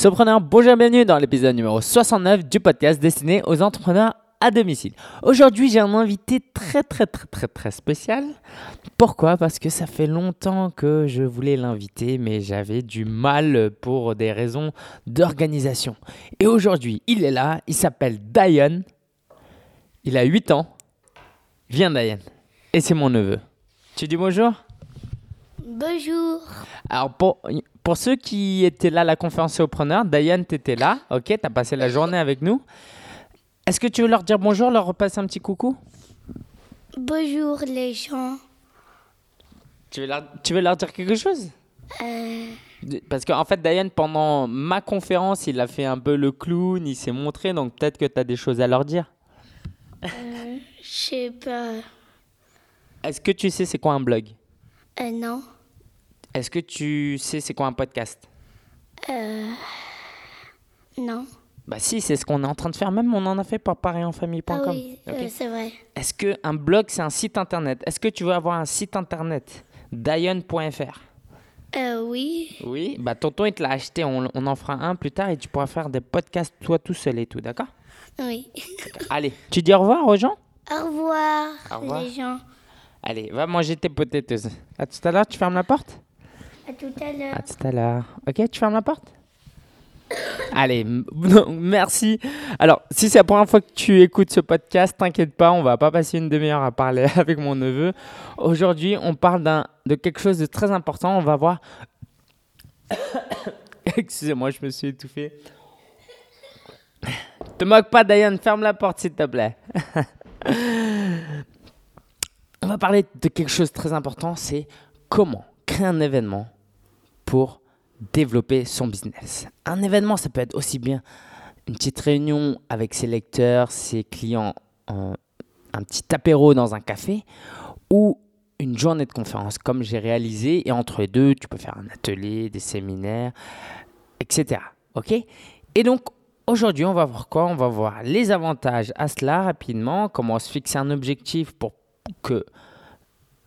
Sopreneur, bonjour, bienvenue dans l'épisode numéro 69 du podcast destiné aux entrepreneurs à domicile. Aujourd'hui, j'ai un invité très très très très très spécial. Pourquoi? Parce que ça fait longtemps que je voulais l'inviter, mais j'avais du mal pour des raisons d'organisation. Et aujourd'hui, il est là, il s'appelle Diane. Il a 8 ans. Viens Diane. Et c'est mon neveu. Tu dis bonjour? Bonjour. Alors, pour, pour ceux qui étaient là à la conférence Sopreneur, Diane, tu étais là, ok Tu as passé la journée avec nous. Est-ce que tu veux leur dire bonjour, leur repasser un petit coucou? Bonjour les gens. tu veux, leur, tu veux leur dire quelque chose? Euh, Parce qu'en fait, Diane, pendant ma conférence, il a fait un peu le clown, il s'est montré, donc peut-être que tu as des choses à leur dire. je sais pas. Est-ce que tu sais c'est quoi un blog? Euh, non. Est-ce que tu sais c'est quoi un podcast? Euh, non. Bah si, c'est ce qu'on est en train de faire, même on en a fait pour parierenfamille.com. Ah oui, euh, c'est vrai. Est-ce qu'un blog, c'est un site internet? Est-ce que tu veux avoir un site internet? Diane.fr Euh, oui. Oui, bah tonton il te l'a acheté, on, on en fera un plus tard et tu pourras faire des podcasts toi tout seul et tout, d'accord? Oui. Allez, tu dis au revoir aux gens? Au revoir, Au revoir. les gens. Allez, va manger tes potatoes. À tout à l'heure, tu fermes la porte? À tout à l'heure. À tout à l'heure. Ok, tu fermes la porte? Allez, merci. Alors, si c'est la première fois que tu écoutes ce podcast, t'inquiète pas, on va pas passer une demi-heure à parler avec mon neveu. Aujourd'hui, on parle de quelque chose de très important. On va voir. Excusez-moi, je me suis étouffé. Te moque pas, Diane, ferme la porte s'il te plaît. on va parler de quelque chose de très important, c'est comment créer un événement pour développer son business. Un événement, ça peut être aussi bien une petite réunion avec ses lecteurs, ses clients, un, petit apéro dans un café ou une journée de conférence comme j'ai réalisé. Et entre les deux, tu peux faire un atelier, des séminaires, etc. Ok? Et donc, aujourd'hui, on va voir quoi? On va voir les avantages à cela rapidement, comment se fixer un objectif pour que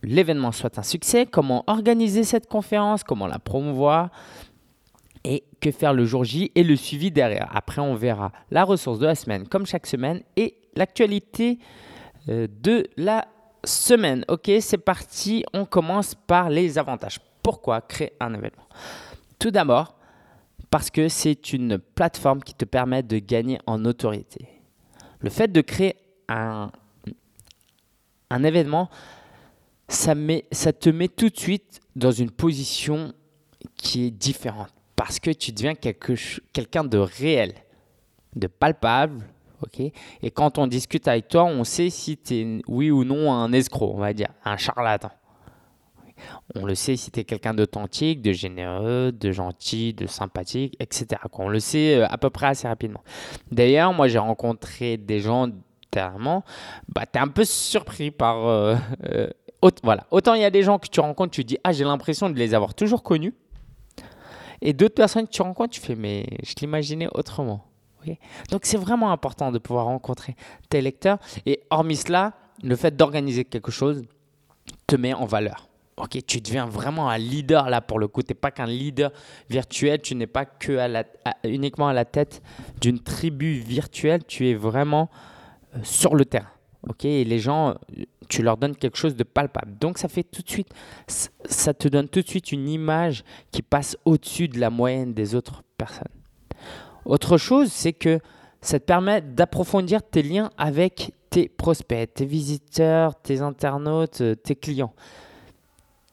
l'événement soit un succès, comment organiser cette conférence, comment la promouvoir et que faire le jour J et le suivi derrière. Après, on verra la ressource de la semaine comme chaque semaine et l'actualité euh, de la semaine. Ok, c'est parti. On commence par les avantages. Pourquoi créer un événement? Tout d'abord, parce que c'est une plateforme qui te permet de gagner en autorité. Le fait de créer un événement, ça, te met tout de suite dans une position qui est différente parce que tu deviens quelqu'un de réel, de palpable. ok? Et quand on discute avec toi, on sait si tu es oui ou non un escroc, on va dire, un charlatan. On le sait si tu es quelqu'un d'authentique, de généreux, de gentil, de sympathique, etc. On le sait euh, à peu près assez rapidement. D'ailleurs, moi j'ai rencontré des gens dernièrement, bah, tu es un peu surpris par... euh, euh, aut- voilà. Autant il y a des gens que tu rencontres, tu dis, ah j'ai l'impression de les avoir toujours connus. Et d'autres personnes que tu rencontres, tu fais, mais je l'imaginais autrement. Ok Donc c'est vraiment important de pouvoir rencontrer tes lecteurs. Et hormis cela, le fait d'organiser quelque chose te met en valeur. Ok, tu deviens vraiment un leader là pour le coup. Tu n'es pas qu'un leader virtuel, tu n'es pas que à la- uniquement à la tête d'une tribu virtuelle, tu es vraiment euh, sur le terrain. Ok, les gens, tu leur donnes quelque chose de palpable. Donc ça fait tout de suite, ça te donne tout de suite une image qui passe au-dessus de la moyenne des autres personnes. Autre chose, c'est que ça te permet d'approfondir tes liens avec tes prospects, tes visiteurs, tes internautes, euh, tes clients.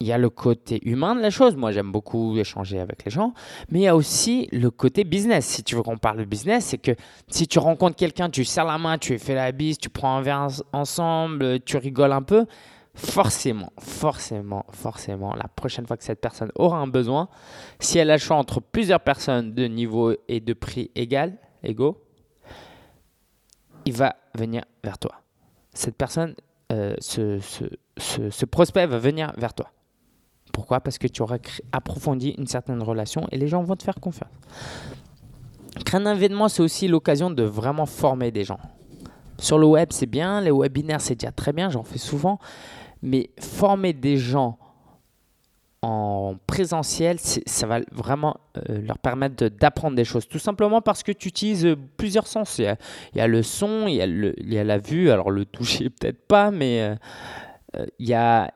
Il y a le côté humain de la chose. Moi, j'aime beaucoup échanger avec les gens. Mais il y a aussi le côté business. Si tu veux qu'on parle de business, c'est que si tu rencontres quelqu'un, tu serres la main, tu fais la bise, tu prends un verre ens- ensemble, tu rigoles un peu, forcément, forcément, forcément, la prochaine fois que cette personne aura un besoin, si elle a le choix entre plusieurs personnes de niveau et de prix égal, égaux, il va venir vers toi. Cette personne, euh, ce prospect va venir vers toi. Pourquoi? Parce que tu auras approfondi une certaine relation et les gens vont te faire confiance. Créer un événement, c'est aussi l'occasion de vraiment former des gens. Sur le web, c'est bien, les webinaires, c'est déjà très bien, j'en fais souvent, mais former des gens en présentiel, ça va vraiment euh, leur permettre d'apprendre des choses. Tout simplement parce que tu utilises euh, plusieurs sens. Il y a, le son, il y a, la vue, alors le toucher peut-être pas, mais euh, il, y a,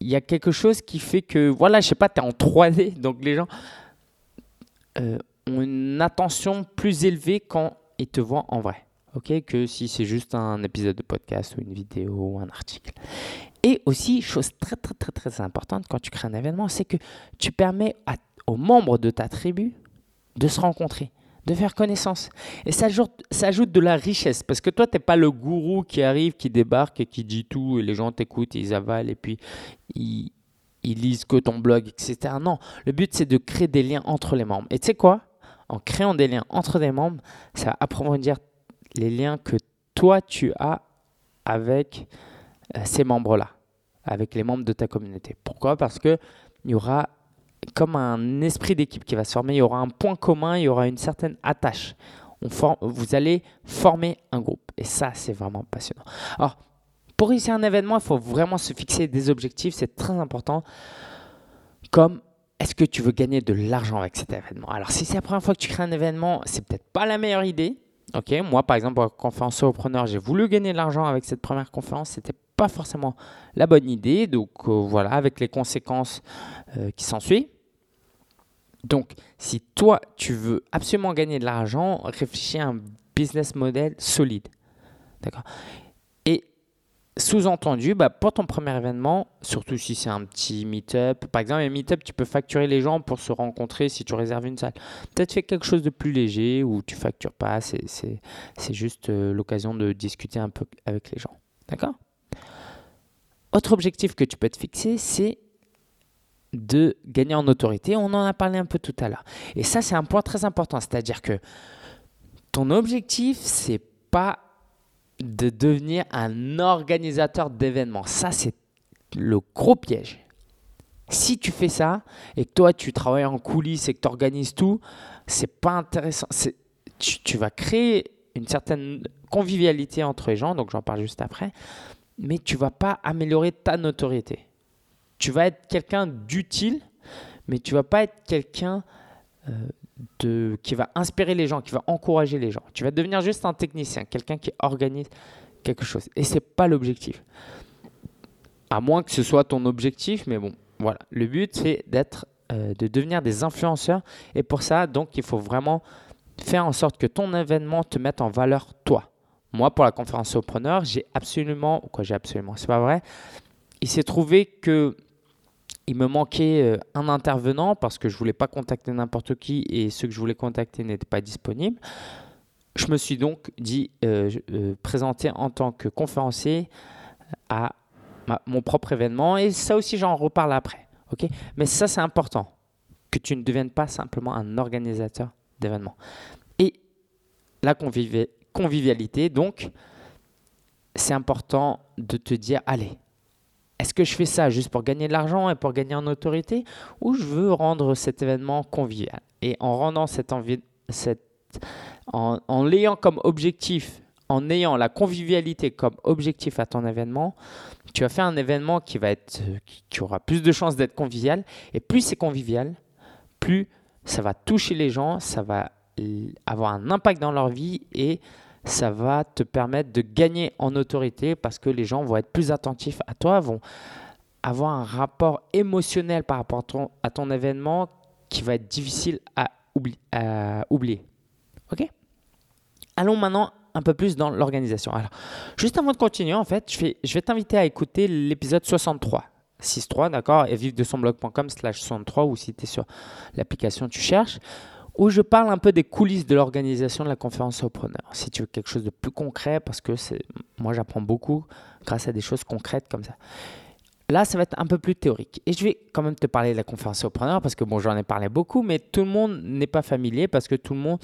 il y a quelque chose qui fait que, voilà, je sais pas, tu es en 3D, donc les gens euh, ont une attention plus élevée quand ils te voient en vrai. ok que si c'est juste un épisode de podcast ou une vidéo ou un article. Et aussi, chose très très très très importante quand tu crées un événement, c'est que tu permets aux membres de ta tribu de se rencontrer, de faire connaissance. Et ça ajoute, ça ajoute de la richesse, parce que toi, tu n'es pas le gourou qui arrive, qui débarque et qui dit tout, et les gens t'écoutent, ils avalent, et puis ils, ils lisent que ton blog, etc. Non, le but, c'est de créer des liens entre les membres. Et tu sais quoi? En créant des liens entre des membres, ça va approfondir les liens que toi, tu as avec euh, ces membres-là, avec les membres de ta communauté. Pourquoi? Parce qu'il y aura comme un esprit d'équipe qui va se former, il y aura un point commun, il y aura une certaine attache. Vous allez former un groupe. Et ça, c'est vraiment passionnant. Alors, pour réussir un événement, il faut vraiment se fixer des objectifs, c'est très important. Comme est-ce que tu veux gagner de l'argent avec cet événement? Alors, si c'est la première fois que tu crées un événement, c'est peut-être pas la meilleure idée. Ok, moi par exemple, en conférence solopreneur, j'ai voulu gagner de l'argent avec cette première conférence. C'était pas forcément la bonne idée. Donc euh, voilà, avec les conséquences euh, qui s'ensuivent. Donc, si toi, tu veux absolument gagner de l'argent, réfléchis à un business model solide. D'accord? Et sous-entendu, bah, pour ton premier événement, surtout si c'est un petit meet-up, par exemple, un meet-up, tu peux facturer les gens pour se rencontrer si tu réserves une salle. Peut-être fais quelque chose de plus léger où tu factures pas, c'est, juste euh, l'occasion de discuter un peu avec les gens. D'accord? Autre objectif que tu peux te fixer, c'est de gagner en autorité. On en a parlé un peu tout à l'heure. Et ça, c'est un point très important. C'est-à-dire que ton objectif, c'est pas de devenir un organisateur d'événements. Ça, c'est le gros piège. Si tu fais ça et que toi, tu travailles en coulisses et que tu organises tout, c'est pas intéressant. Tu, tu vas créer une certaine convivialité entre les gens, donc j'en parle juste après, mais tu vas pas améliorer ta notoriété tu vas être quelqu'un d'utile, mais tu vas pas être quelqu'un euh, qui va inspirer les gens, qui va encourager les gens. Tu vas devenir juste un technicien, quelqu'un qui organise quelque chose. Et c'est pas l'objectif. À moins que ce soit ton objectif, mais bon, voilà. Le but, c'est d'être, euh, de devenir des influenceurs. Et pour ça, donc, il faut vraiment faire en sorte que ton événement te mette en valeur toi. Moi, pour la conférence Sopreneur, j'ai absolument, quoi, j'ai absolument, c'est pas vrai. Il s'est trouvé que il me manquait euh, un intervenant parce que je voulais pas contacter n'importe qui et ceux que je voulais contacter n'étaient pas disponibles. Je me suis donc dit euh, euh, présenter en tant que conférencier à mon propre événement et ça aussi j'en reparle après. ok? Mais ça c'est important que tu ne deviennes pas simplement un organisateur d'événements. Et la convivi- convivialité donc c'est important de te dire allez est-ce que je fais ça juste pour gagner de l'argent et pour gagner en autorité ou je veux rendre cet événement convivial? Et en rendant cet envi- cette, en, en l'ayant comme objectif, en ayant la convivialité comme objectif à ton événement, tu vas faire un événement qui va être, qui, qui aura plus de chances d'être convivial. Et plus c'est convivial, plus ça va toucher les gens, ça va avoir un impact dans leur vie et ça va te permettre de gagner en autorité parce que les gens vont être plus attentifs à toi, vont avoir un rapport émotionnel par rapport à ton, événement qui va être difficile à, oubli- à oublier. Ok? Allons maintenant un peu plus dans l'organisation. Alors, juste avant de continuer, en fait, je vais, je vais t'inviter à écouter l'épisode 63. 6.3, d'accord? Et vivre de son blog.com slash 63 ou si tu es sur l'application, tu cherches où je parle un peu des coulisses de l'organisation de la conférence aux. Si tu veux quelque chose de plus concret, parce que moi j'apprends beaucoup grâce à des choses concrètes comme ça. Là, ça va être un peu plus théorique. Et je vais quand même te parler de la conférence aux preneurs, parce que bon, j'en ai parlé beaucoup, mais tout le monde n'est pas familier, parce que tout le monde,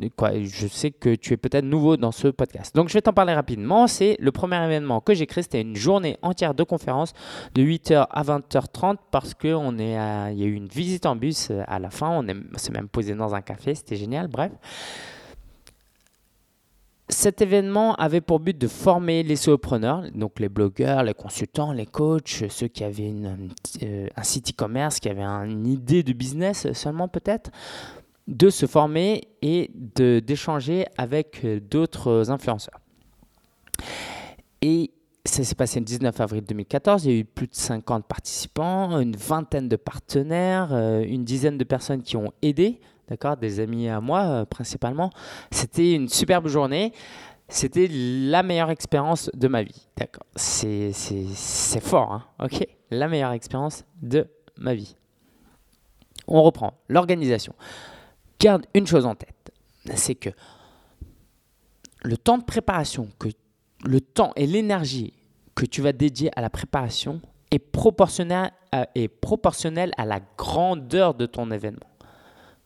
euh, quoi, je sais que tu es peut-être nouveau dans ce podcast. Donc, je vais t'en parler rapidement. C'est le premier événement que j'ai créé, c'était une journée entière de conférence de 8h à 20h30, parce à- il y a eu une visite en bus euh, à la fin. On est- s'est même posé dans un café, c'était génial. Bref. Cet événement avait pour but de former les solopreneurs, donc les blogueurs, les consultants, les coachs, ceux qui avaient euh, un site e-commerce, qui avaient une idée de business seulement peut-être, de se former et d'échanger avec euh, d'autres influenceurs. Et ça s'est passé le 19 avril 2014. Il y a eu plus de 50 participants, une vingtaine de partenaires, euh, une dizaine de personnes qui ont aidé, d'accord, des amis à moi euh, principalement. C'était une superbe journée. C'était la meilleure expérience de ma vie. D'accord. C'est fort, hein La meilleure expérience de ma vie. On reprend l'organisation garde une chose en tête, c'est que le temps de préparation, que le temps et l'énergie que tu vas dédier à la préparation est proportionnel à la grandeur de ton événement.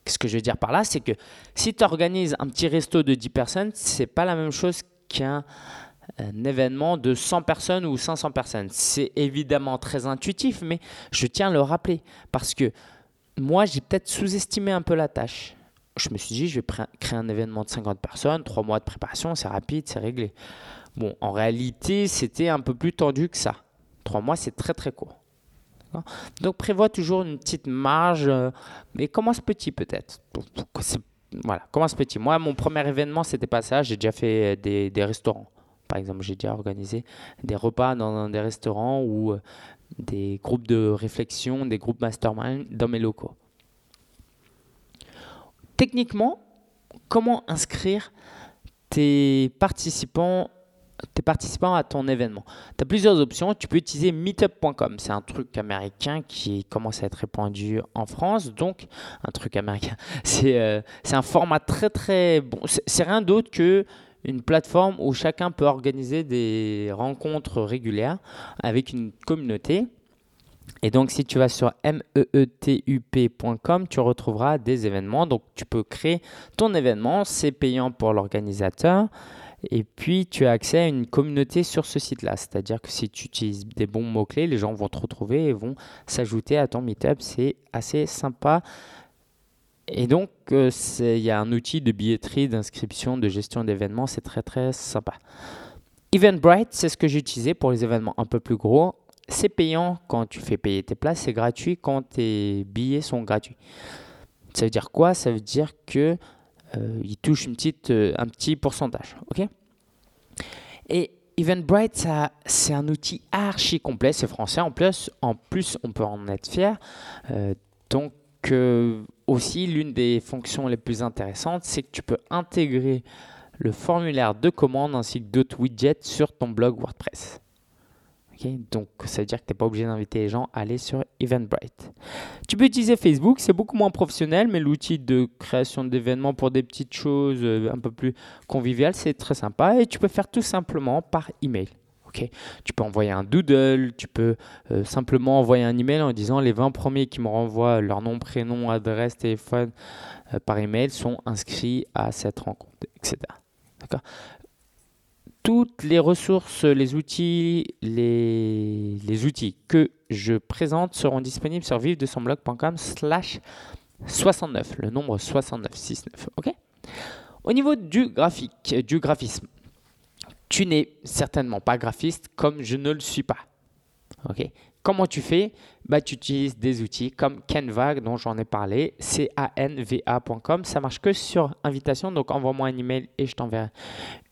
Ce que je veux dire par là, c'est que si tu organises un petit resto de 10 personnes, ce n'est pas la même chose qu'un événement de 100 personnes ou 500 personnes. C'est évidemment très intuitif, mais je tiens à le rappeler parce que moi, j'ai peut-être sous-estimé un peu la tâche je me suis dit, je vais créer un événement de 50 personnes, trois mois de préparation, c'est rapide, c'est réglé. Bon, en réalité, c'était un peu plus tendu que ça. Trois mois, c'est très très court. Donc prévois toujours une petite marge, euh, mais commence petit peut-être. Voilà, commence petit. Moi, mon premier événement, c'était pas ça. J'ai déjà fait des, des, restaurants. Par exemple, j'ai déjà organisé des repas dans, des restaurants ou euh, des groupes de réflexion, des groupes mastermind dans mes locaux techniquement, comment inscrire tes participants, tes participants à ton événement Tu as plusieurs options. Tu peux utiliser meetup.com. C'est un truc américain qui commence à être répandu en France. Donc, un truc américain. C'est euh, un format très, très bon. C'est rien d'autre que une plateforme où chacun peut organiser des rencontres régulières avec une communauté. Et donc, si tu vas sur meetup.com, tu retrouveras des événements. Donc, tu peux créer ton événement. C'est payant pour l'organisateur. Et puis, tu as accès à une communauté sur ce site-là. C'est-à-dire que si tu utilises des bons mots-clés, les gens vont te retrouver et vont s'ajouter à ton meetup. C'est assez sympa. Et donc, euh, il y a un outil de billetterie, d'inscription, de gestion d'événements. C'est très, très sympa. Eventbrite, c'est ce que j'ai utilisé pour les événements un peu plus gros c'est payant quand tu fais payer tes places, c'est gratuit quand tes billets sont gratuits. Ça veut dire quoi? Ça veut dire que il touche une petite, euh, un petit pourcentage, Et Eventbrite, c'est un outil archi complet, c'est français en plus, en plus on peut en être fier. Euh, donc aussi l'une des fonctions les plus intéressantes, c'est que tu peux intégrer le formulaire de commande ainsi que d'autres widgets sur ton blog WordPress. Donc, ça veut dire que tu n'es pas obligé d'inviter les gens à aller sur Eventbrite. Tu peux utiliser Facebook, c'est beaucoup moins professionnel, mais l'outil de création d'événements pour des petites choses euh, un peu plus conviviales, c'est très sympa. Et tu peux faire tout simplement par email. Okay. Tu peux envoyer un doodle, tu peux euh, simplement envoyer un email en disant les 20 premiers qui me renvoient leur nom, prénom, adresse, téléphone euh, par email sont inscrits à cette rencontre, etc. Toutes les ressources, les outils, les, outils que je présente seront disponibles sur vivre-de-son-blog.com slash 69, le nombre 6969. Ok? Au niveau du graphique, du graphisme, tu n'es certainement pas graphiste comme je ne le suis pas. Ok? Comment tu fais? Bah, Tu utilises des outils comme Canva, dont j'en ai parlé, canva.com. Ça marche que sur invitation, donc envoie-moi un email et je t'enverrai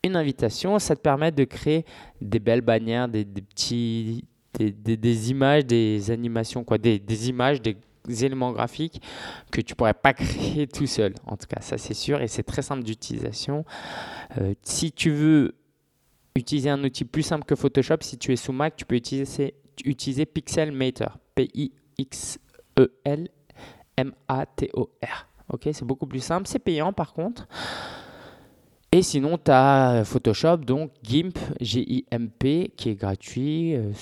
une invitation. Ça te permet de créer des belles bannières, des, petits, des, images, des animations, quoi, des, images, des éléments graphiques que tu pourrais pas créer tout seul. En tout cas, ça c'est sûr et c'est très simple d'utilisation. Euh, si tu veux utiliser un outil plus simple que Photoshop, si tu es sous Mac, tu peux utiliser utiliser Pixelmator. P-I-X-E-L-M-A-T-O-R. Ok, c'est beaucoup plus simple. C'est payant par contre. Et sinon, tu as Photoshop, donc GIMP, G-I-M-P, qui est gratuit. Euh,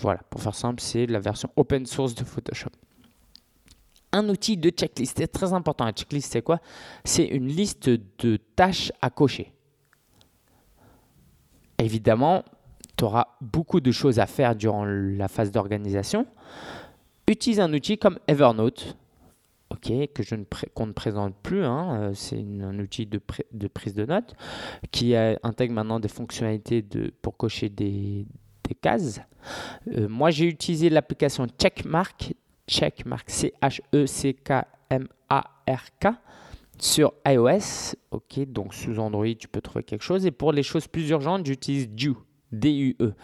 voilà, pour faire simple, c'est la version open source de Photoshop. Un outil de checklist, c'est très important. Un checklist, c'est quoi? C'est une liste de tâches à cocher. Évidemment, tu auras beaucoup de choses à faire durant la phase d'organisation. Utilise un outil comme Evernote. ok, que je ne qu'on ne présente plus. Hein, euh, c'est un outil de, de, prise de notes qui intègre maintenant des fonctionnalités de, pour cocher des, des cases. Euh, moi, j'ai utilisé l'application Checkmark, Checkmark, C-H-E-C-K-M-A-R-K sur iOS. Ok, donc sous Android, tu peux trouver quelque chose. Et pour les choses plus urgentes, j'utilise Due, D-U-E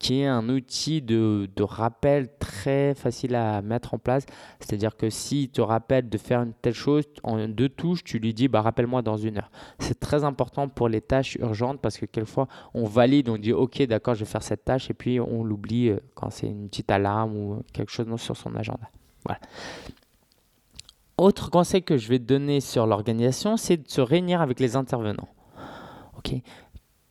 qui est un outil de, rappel très facile à mettre en place. C'est-à-dire que s'il te rappelle de faire une telle chose, en deux touches, tu lui dis bah, rappelle-moi dans une heure. C'est très important pour les tâches urgentes parce que quelquefois on valide, on dit ok d'accord je vais faire cette tâche et puis on l'oublie euh, quand c'est une petite alarme ou quelque chose sur son agenda. Voilà. Autre conseil que je vais te donner sur l'organisation, c'est de se réunir avec les intervenants. Ok,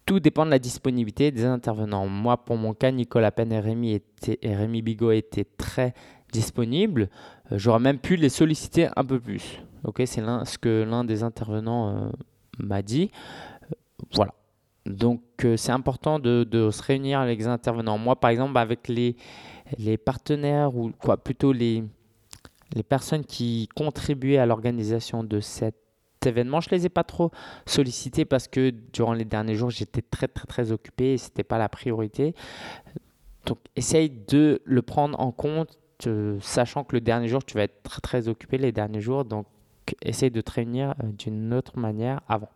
tout dépend de la disponibilité des intervenants. Moi, pour mon cas, Nicolas Penn et Rémi, étaient, Rémi Bigot étaient très disponibles. Euh, j'aurais même pu les solliciter un peu plus. Ok, c'est ce que l'un des intervenants euh, m'a dit. Euh, voilà. Donc, c'est important de, se réunir avec les intervenants. Moi, par exemple, avec les, partenaires ou quoi, plutôt les personnes qui contribuaient à l'organisation de cette événement. Je les ai pas trop sollicités parce que durant les derniers jours, j'étais très très très occupé et c'était pas la priorité. Donc essaye de le prendre en compte, euh, sachant que le dernier jour, tu vas être très très occupé les derniers jours. Donc essaye de te réunir euh, d'une autre manière avant.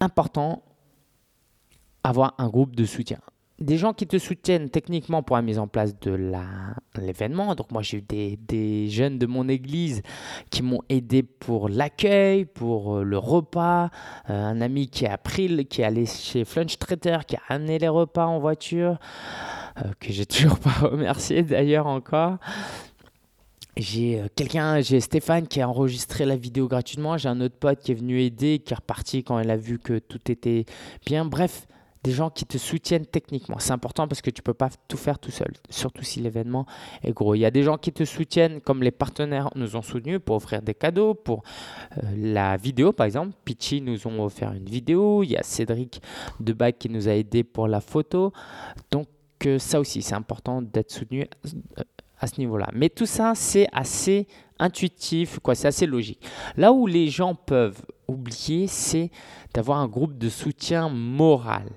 Important, avoir un groupe de soutien des gens qui te soutiennent techniquement pour la mise en place de l'événement. Donc moi j'ai eu des, jeunes de mon église qui m'ont aidé pour l'accueil, pour euh, le repas. Euh, un ami qui a pris, qui est allé chez Flunch Trader, qui a amené les repas en voiture, euh, que j'ai toujours pas remercié d'ailleurs encore. J'ai quelqu'un, j'ai Stéphane qui a enregistré la vidéo gratuitement. J'ai un autre pote qui est venu aider, qui est reparti quand il a vu que tout était bien. Bref, des gens qui te soutiennent techniquement. C'est important parce que tu ne peux pas tout faire tout seul, surtout si l'événement est gros. Il y a des gens qui te soutiennent, comme les partenaires nous ont soutenus pour offrir des cadeaux, pour euh, la vidéo par exemple. Pitchy nous ont offert une vidéo. Il y a Cédric Debac qui nous a aidé pour la photo. Donc euh, ça aussi, c'est important d'être soutenu euh, à ce niveau-là. Mais tout ça, c'est assez intuitif, quoi, c'est assez logique. Là où les gens peuvent oublier, c'est d'avoir un groupe de soutien moral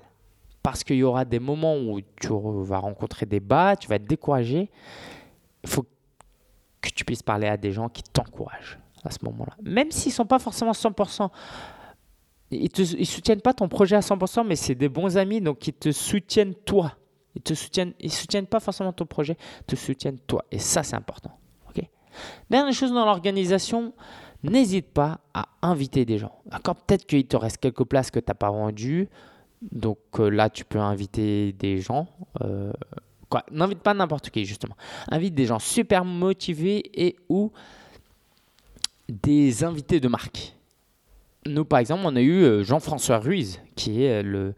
parce qu'il y aura des moments où tu vas rencontrer des bas, tu vas être découragé. Il faut que tu puisses parler à des gens qui t'encouragent à ce moment-là. Même s'ils ne sont pas forcément 100%, ils ne soutiennent pas ton projet à 100%, mais c'est des bons amis, donc ils te soutiennent toi. Ils te soutiennent, soutiennent pas forcément ton projet, ils te soutiennent toi. Et ça, c'est important. ok? Dernière chose dans l'organisation, n'hésite pas à inviter des gens. Peut-être qu'il te reste quelques places que tu n'as pas vendues. Donc euh, là, tu peux inviter des gens. Euh, quoi N'invite pas n'importe qui, justement. Invite des gens super motivés et ou des invités de marque. Nous, par exemple, on a eu euh, Jean-François Ruiz, qui est le,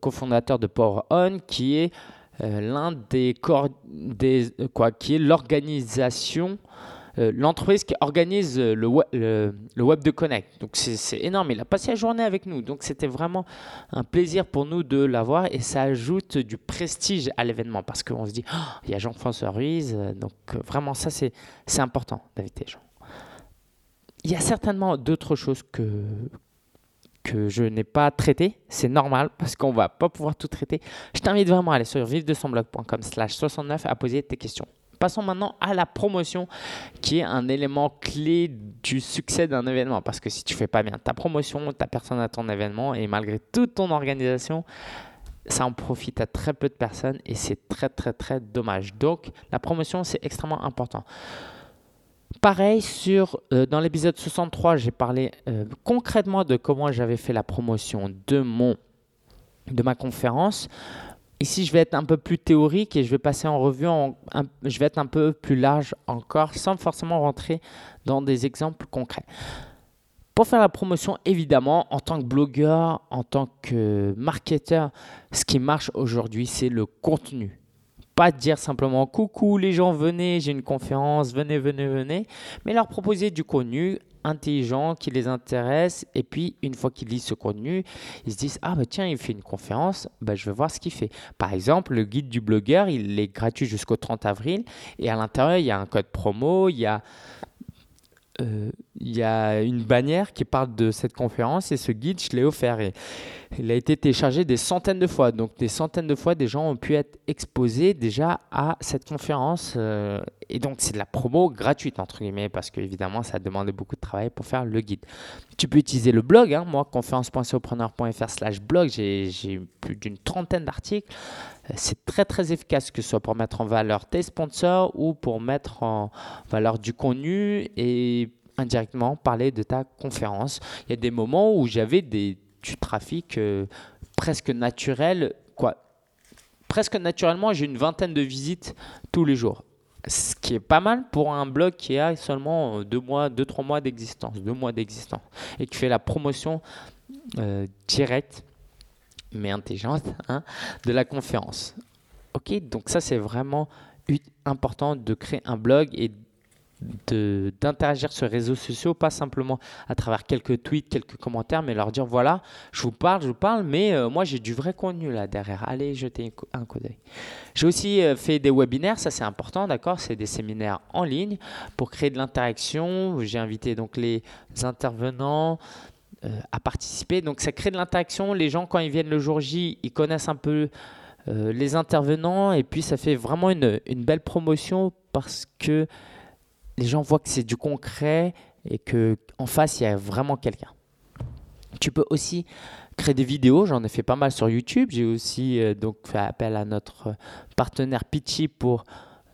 cofondateur de Power On, qui est l'un des des, quoi, qui est l'organisation euh, l'entreprise qui organise euh, le web, de Connect. Donc c'est énorme. Il a passé la journée avec nous. Donc c'était vraiment un plaisir pour nous de l'avoir et ça ajoute du prestige à l'événement parce qu'on se dit, oh, il y a Jean-François Ruiz. Euh, donc vraiment ça c'est important d'inviter gens. Il y a certainement d'autres choses que, que je n'ai pas traité. C'est normal parce qu'on va pas pouvoir tout traiter. Je t'invite vraiment à aller sur vive-de-son-blog.com slash 69 à poser tes questions. Passons maintenant à la promotion, qui est un élément clé du succès d'un événement. Parce que si tu fais pas bien ta promotion, ta personne à ton événement, et malgré toute ton organisation, ça en profite à très peu de personnes et c'est très très très dommage. Donc la promotion, c'est extrêmement important. Pareil, sur, euh, dans l'épisode 63, j'ai parlé euh, concrètement de comment j'avais fait la promotion de, mon, de ma conférence. Ici, je vais être un peu plus théorique et je vais passer en revue, je vais être un peu plus large encore, sans forcément rentrer dans des exemples concrets. Pour faire la promotion, évidemment, en tant que blogueur, en tant que marketeur, ce qui marche aujourd'hui, c'est le contenu. Pas dire simplement coucou les gens, venez, j'ai une conférence, venez, venez, venez, mais leur proposer du contenu intelligent qui les intéresse. Et puis, une fois qu'ils lisent ce contenu, ils se disent Ah, bah tiens, il fait une conférence, bah, je vais voir ce qu'il fait. Par exemple, le guide du blogueur, il est gratuit jusqu'au 30 avril. Et à l'intérieur, il y a un code promo, il y a euh, il y a une bannière qui parle de cette conférence et ce guide, je l'ai offert. Et il a été téléchargé des centaines de fois. Donc des centaines de fois, des gens ont pu être exposés déjà à cette conférence. euh, et donc c'est de la promo gratuite, entre guillemets, parce qu'évidemment, ça a demandé beaucoup de travail pour faire le guide. Tu peux utiliser le blog. Hein, moi, conférence.sopreneur.fr slash blog, j'ai plus d'une trentaine d'articles. C'est très très efficace, que ce soit pour mettre en valeur tes sponsors ou pour mettre en valeur du contenu et indirectement parler de ta conférence. Il y a des moments où j'avais du trafic euh, presque naturel, quoi. Presque naturellement, j'ai une vingtaine de visites tous les jours. Ce qui est pas mal pour un blog qui a seulement euh, deux mois, deux, trois mois d'existence, deux mois d'existence, et qui fait la promotion euh, directe, mais intelligente, hein, de la conférence. Ok, donc ça c'est vraiment important de créer un blog et d'interagir sur les réseaux sociaux, pas simplement à travers quelques tweets, quelques commentaires, mais leur dire voilà, je vous parle, je vous parle, mais euh, moi j'ai du vrai contenu là derrière. Allez jeter un coup- d'œil. J'ai aussi euh, fait des webinaires, ça c'est important, d'accord C'est des séminaires en ligne pour créer de l'interaction. J'ai invité donc les intervenants à participer. Donc ça crée de l'interaction. Les gens, quand ils viennent le jour J, ils connaissent un peu euh, les intervenants et puis ça fait vraiment une, belle promotion parce que les gens voient que c'est du concret et que en face il y a vraiment quelqu'un. Tu peux aussi créer des vidéos, j'en ai fait pas mal sur YouTube. J'ai aussi euh, donc fait appel à notre euh, partenaire Pitchy pour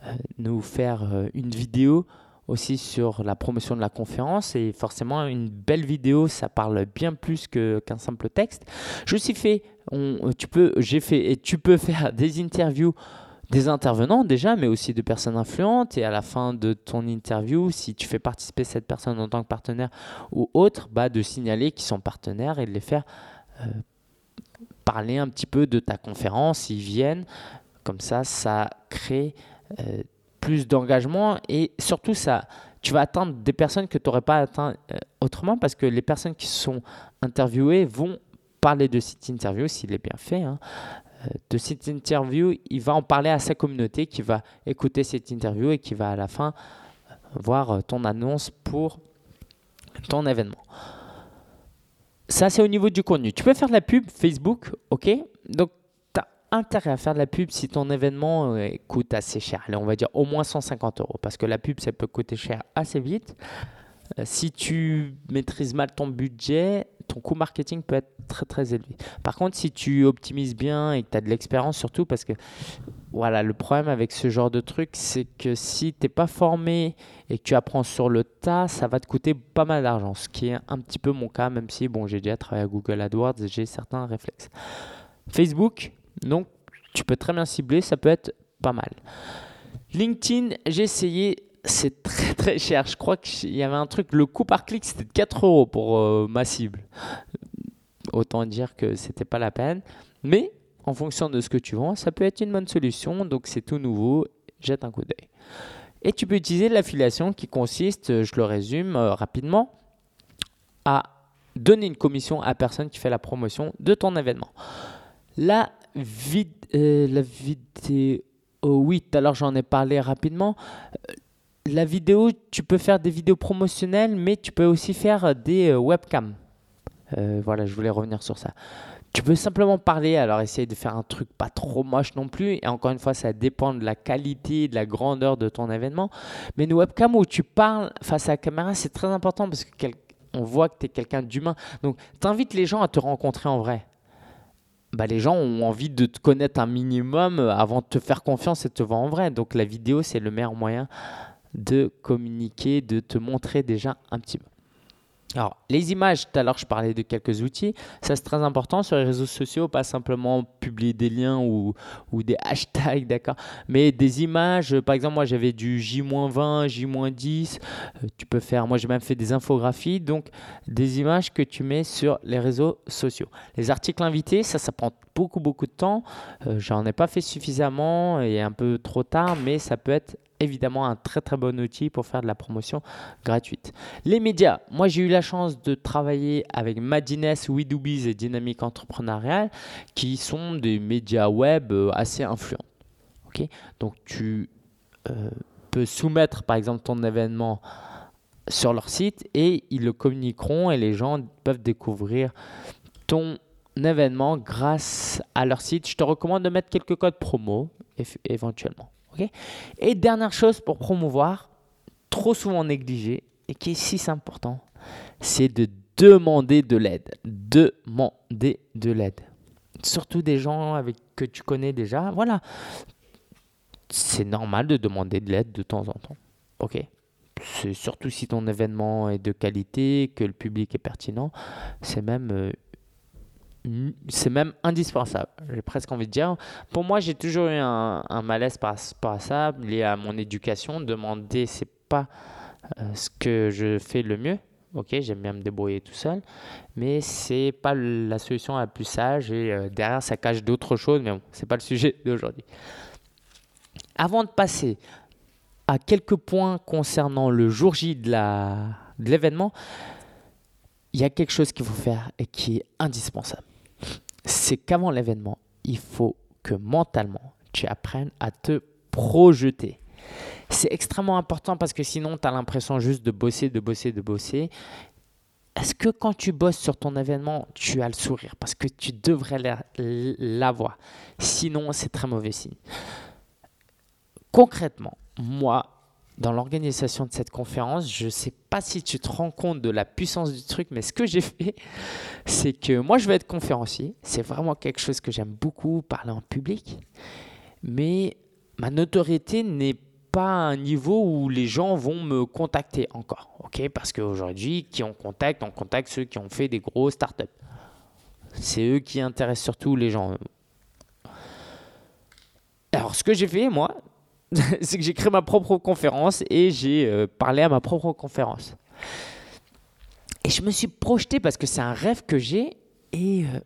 euh, nous faire euh, une vidéo aussi sur la promotion de la conférence. Et forcément une belle vidéo ça parle bien plus qu'un simple texte. J'ai aussi fait tu peux j'ai fait et tu peux faire des interviews des intervenants déjà mais aussi de personnes influentes. Et à la fin de ton interview si tu fais participer cette personne en tant que partenaire ou autre bah de signaler qu'ils sont partenaires et de les faire euh, parler un petit peu de ta conférence. Ils viennent comme ça ça crée euh, plus d'engagement et surtout ça tu vas atteindre des personnes que tu n'aurais pas atteint euh, autrement parce que les personnes qui sont interviewées vont parler de cette interview s'il est bien fait hein. Euh, de cette interview il va en parler à sa communauté qui va écouter cette interview et qui va à la fin euh, voir ton annonce pour ton événement. Ça c'est au niveau du contenu. Tu peux faire de la pub Facebook ok? Donc intérêt à faire de la pub si ton événement euh, coûte assez cher. Allez, on va dire au moins 150 euros parce que la pub, ça peut coûter cher assez vite. Euh, si tu maîtrises mal ton budget, ton coût marketing peut être très très élevé. Par contre, si tu optimises bien et que tu as de l'expérience surtout, parce que voilà, le problème avec ce genre de truc, c'est que si tu n'es pas formé et que tu apprends sur le tas, ça va te coûter pas mal d'argent, ce qui est un petit peu mon cas, même si bon, j'ai déjà travaillé à Google AdWords et j'ai certains réflexes. Facebook, donc tu peux très bien cibler, ça peut être pas mal. LinkedIn, j'ai essayé, c'est très très cher. Je crois qu'il y avait un truc, le coût par clic c'était de 4 euros pour euh, ma cible. Autant dire que c'était pas la peine. Mais en fonction de ce que tu vends, ça peut être une bonne solution. Donc c'est tout nouveau, jette un coup d'œil. Et tu peux utiliser l'affiliation qui consiste, je le résume euh, rapidement, à donner une commission à personne qui fait la promotion de ton événement. La, vid euh, la vidéo, oui, tout à l'heure j'en ai parlé rapidement. Euh, La vidéo, tu peux faire des vidéos promotionnelles, mais tu peux aussi faire des euh, webcams. Euh, voilà, je voulais revenir sur ça. Tu peux simplement parler, alors essayer de faire un truc pas trop moche non plus. Et encore une fois, ça dépend de la qualité, de la grandeur de ton événement. Mais une webcam où tu parles face à la caméra, c'est très important parce que on voit que tu es quelqu'un d'humain. Donc, tu invites les gens à te rencontrer en vrai. Bah, les gens ont envie de te connaître un minimum avant de te faire confiance et de te voir en vrai. Donc, la vidéo, c'est le meilleur moyen de communiquer, de te montrer déjà un petit peu. Alors, les images, tout à l'heure, je parlais de quelques outils. Ça, c'est très important sur les réseaux sociaux, pas simplement publier des liens ou, des hashtags, d'accord, mais des images. Par exemple, moi, j'avais du J-20, J-10. Euh, tu peux faire, moi, j'ai même fait des infographies, donc des images que tu mets sur les réseaux sociaux. Les articles invités, ça, ça prend beaucoup, beaucoup de temps. Euh, J'en ai pas fait suffisamment et un peu trop tard, mais ça peut être évidemment un très très bon outil pour faire de la promotion gratuite. Les médias, moi j'ai eu la chance de travailler avec Madines, WeDoBiz et Dynamique Entrepreneuriale qui sont des médias web euh, assez influents. Donc tu euh, peux soumettre par exemple ton événement sur leur site et ils le communiqueront et les gens peuvent découvrir ton événement grâce à leur site. Je te recommande de mettre quelques codes promo éventuellement. Et dernière chose pour promouvoir, trop souvent négligé et qui est si important, c'est de demander de l'aide. Demander de l'aide. Surtout des gens avec que tu connais déjà. Voilà. C'est normal de demander de l'aide de temps en temps. OK? Surtout si ton événement est de qualité, que le public est pertinent, c'est même, euh, c'est même indispensable. J'ai presque envie de dire. Pour moi, j'ai toujours eu un, malaise par rapport à ça, lié à mon éducation. Demander, c'est pas euh, ce que je fais le mieux. Ok, j'aime bien me débrouiller tout seul, mais c'est pas la solution la plus sage et euh, derrière ça cache d'autres choses, mais bon, c'est pas le sujet d'aujourd'hui. Avant de passer à quelques points concernant le jour J de l'événement, il y a quelque chose qu'il faut faire et qui est indispensable. C'est qu'avant l'événement, il faut que mentalement, tu apprennes à te projeter. C'est extrêmement important parce que sinon, tu as l'impression juste de bosser, de bosser, de bosser. Est-ce que quand tu bosses sur ton événement, tu as le sourire? Parce que tu devrais l'avoir. Sinon, c'est très mauvais signe. Concrètement, moi, dans l'organisation de cette conférence, je ne sais pas si tu te rends compte de la puissance du truc, mais ce que j'ai fait, c'est que moi, je vais être conférencier. C'est vraiment quelque chose que j'aime beaucoup, parler en public. Mais ma notoriété n'est pas à un niveau où les gens vont me contacter encore. ok? Parce qu'aujourd'hui, qui on contacte On contacte ceux qui ont fait des gros startups. C'est eux qui intéressent surtout les gens. Alors, ce que j'ai fait, moi, c'est que j'ai créé ma propre conférence et j'ai euh, parlé à ma propre conférence. Et je me suis projeté parce que c'est un rêve que j'ai et euh,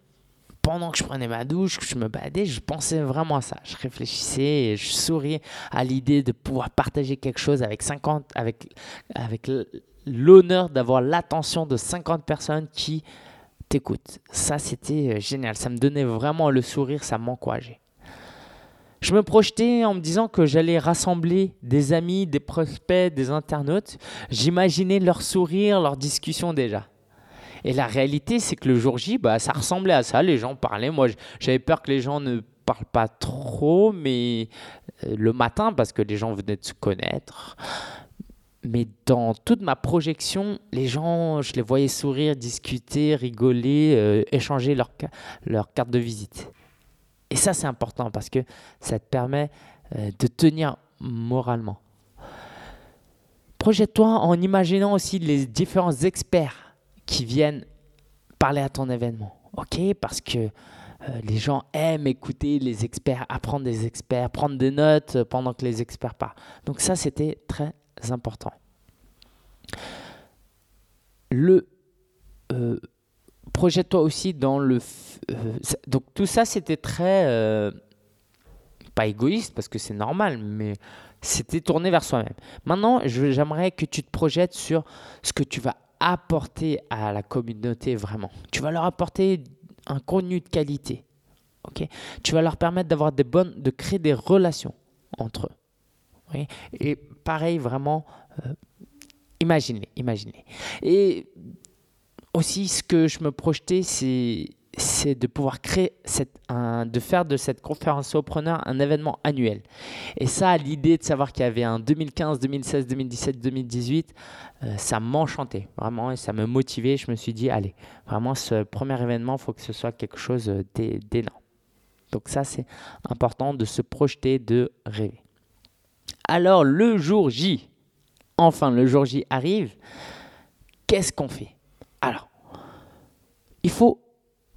pendant que je prenais ma douche, que je me baladais, je pensais vraiment à ça. Je réfléchissais et je souriais à l'idée de pouvoir partager quelque chose avec 50, avec, avec l'honneur d'avoir l'attention de 50 personnes qui t'écoutent. Ça, c'était euh, génial. Ça me donnait vraiment le sourire, ça m'encourageait. Je me projetais en me disant que j'allais rassembler des amis, des prospects, des internautes. J'imaginais leur sourire, leur discussion déjà. Et la réalité, c'est que le jour J, bah, ça ressemblait à ça. Les gens parlaient. Moi, j'avais peur que les gens ne parlent pas trop, mais euh, le matin, parce que les gens venaient de se connaître. Mais dans toute ma projection, les gens, je les voyais sourire, discuter, rigoler, euh, échanger leur, leur carte de visite. Et ça, c'est important parce que ça te permet euh, de tenir moralement. Projette-toi en imaginant aussi les différents experts qui viennent parler à ton événement. OK? Parce que euh, les gens aiment écouter les experts, apprendre des experts, prendre des notes pendant que les experts parlent. Donc ça, c'était très important. Le euh, projette-toi aussi dans le. Euh, donc tout ça, c'était très. Euh, pas égoïste, parce que c'est normal, mais c'était tourné vers soi-même. Maintenant, j'aimerais que tu te projettes sur ce que tu vas apporter à la communauté vraiment. Tu vas leur apporter un contenu de qualité. tu vas leur permettre d'avoir des bonnes, de créer des relations entre eux. Et pareil, vraiment, euh, imaginez, imaginez. Et aussi, ce que je me projetais, c'est de pouvoir créer de faire de cette conférence preneur un événement annuel. Et ça, l'idée de savoir qu'il y avait un 2015, 2016, 2017, 2018, ça m'enchantait vraiment et ça me motivait. Je me suis dit, allez, vraiment, ce premier événement, il faut que ce soit quelque chose d'énorme. Donc ça, c'est important de se projeter, de rêver. Alors, le jour J, enfin, le jour J arrive, qu'est-ce qu'on fait? Alors, il faut.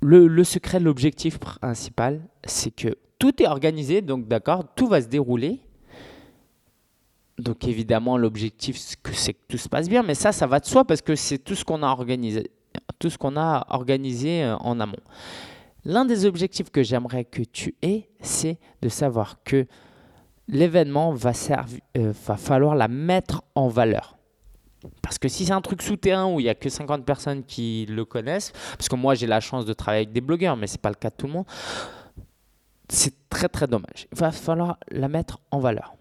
Le, secret, l'objectif principal, c'est que tout est organisé, donc d'accord, tout va se dérouler. Donc évidemment, l'objectif, c'est que tout se passe bien, mais ça, ça va de soi parce que c'est tout ce qu'on a organisé, tout ce qu'on a organisé euh, en amont. L'un des objectifs que j'aimerais que tu aies, c'est de savoir que l'événement va, euh, va falloir la mettre en valeur. Parce que si c'est un truc souterrain où il n'y a que 50 personnes qui le connaissent, parce que moi j'ai la chance de travailler avec des blogueurs, mais ce n'est pas le cas de tout le monde, c'est très très dommage. Il va falloir la mettre en valeur.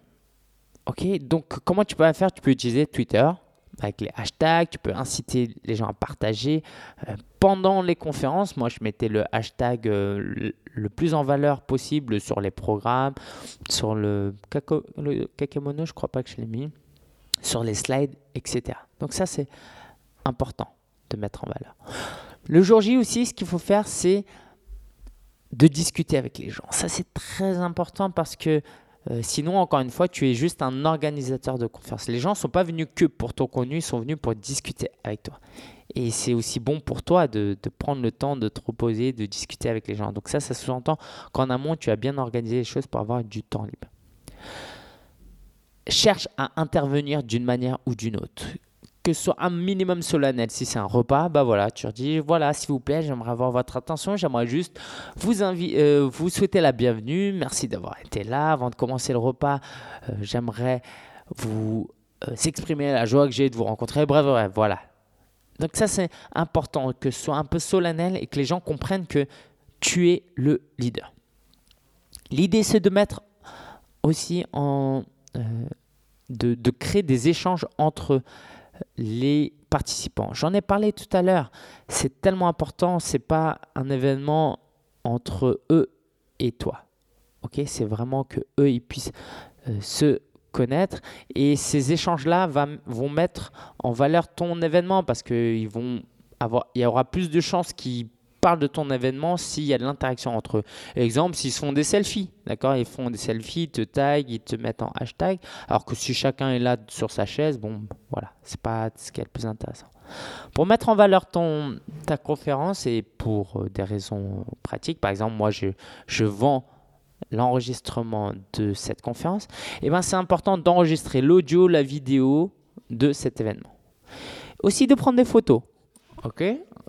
Ok, donc comment tu peux la faire? Tu peux utiliser Twitter, avec les hashtags, tu peux inciter les gens à partager. Euh, pendant les conférences, moi je mettais le hashtag euh, le, plus en valeur possible sur les programmes, sur le, le Kakemono, je crois pas que je l'ai mis, sur les slides, etc. Donc ça c'est important de mettre en valeur. Le jour J aussi, ce qu'il faut faire, c'est de discuter avec les gens. Ça c'est très important parce que euh, sinon, encore une fois, tu es juste un organisateur de conférence. Les gens ne sont pas venus que pour ton contenu, ils sont venus pour discuter avec toi. Et c'est aussi bon pour toi de, de, prendre le temps de te reposer, de discuter avec les gens. Donc ça, ça sous-entend qu'en amont, tu as bien organisé les choses pour avoir du temps libre. Cherche à intervenir d'une manière ou d'une autre que ce soit un minimum solennel. Si c'est un repas, bah voilà, tu leur dis voilà, s'il vous plaît, j'aimerais avoir votre attention, j'aimerais juste vous, euh, vous souhaiter la bienvenue, merci d'avoir été là. Avant de commencer le repas, euh, j'aimerais vous euh, s'exprimer la joie que j'ai de vous rencontrer. Bref, bref, voilà. Donc ça, c'est important que ce soit un peu solennel et que les gens comprennent que tu es le leader. L'idée, c'est de mettre aussi en... De, créer des échanges entre les participants. J'en ai parlé tout à l'heure. C'est tellement important. C'est pas un événement entre eux et toi. C'est vraiment que eux ils puissent euh, se connaître et ces échanges-là vont mettre en valeur ton événement parce que vont avoir, il y aura plus de chances qu'ils parle de ton événement s'il y a de l'interaction entre eux. Exemple, s'ils font des selfies, d'accord Ils font des selfies, ils te taguent, ils te mettent en hashtag, alors que si chacun est là sur sa chaise, bon, voilà, c'est pas ce qui est le plus intéressant. Pour mettre en valeur ton, ta conférence et pour euh, des raisons pratiques, par exemple, moi, je, je vends l'enregistrement de cette conférence, et eh ben, c'est important d'enregistrer l'audio, la vidéo de cet événement. Aussi de prendre des photos. Ok,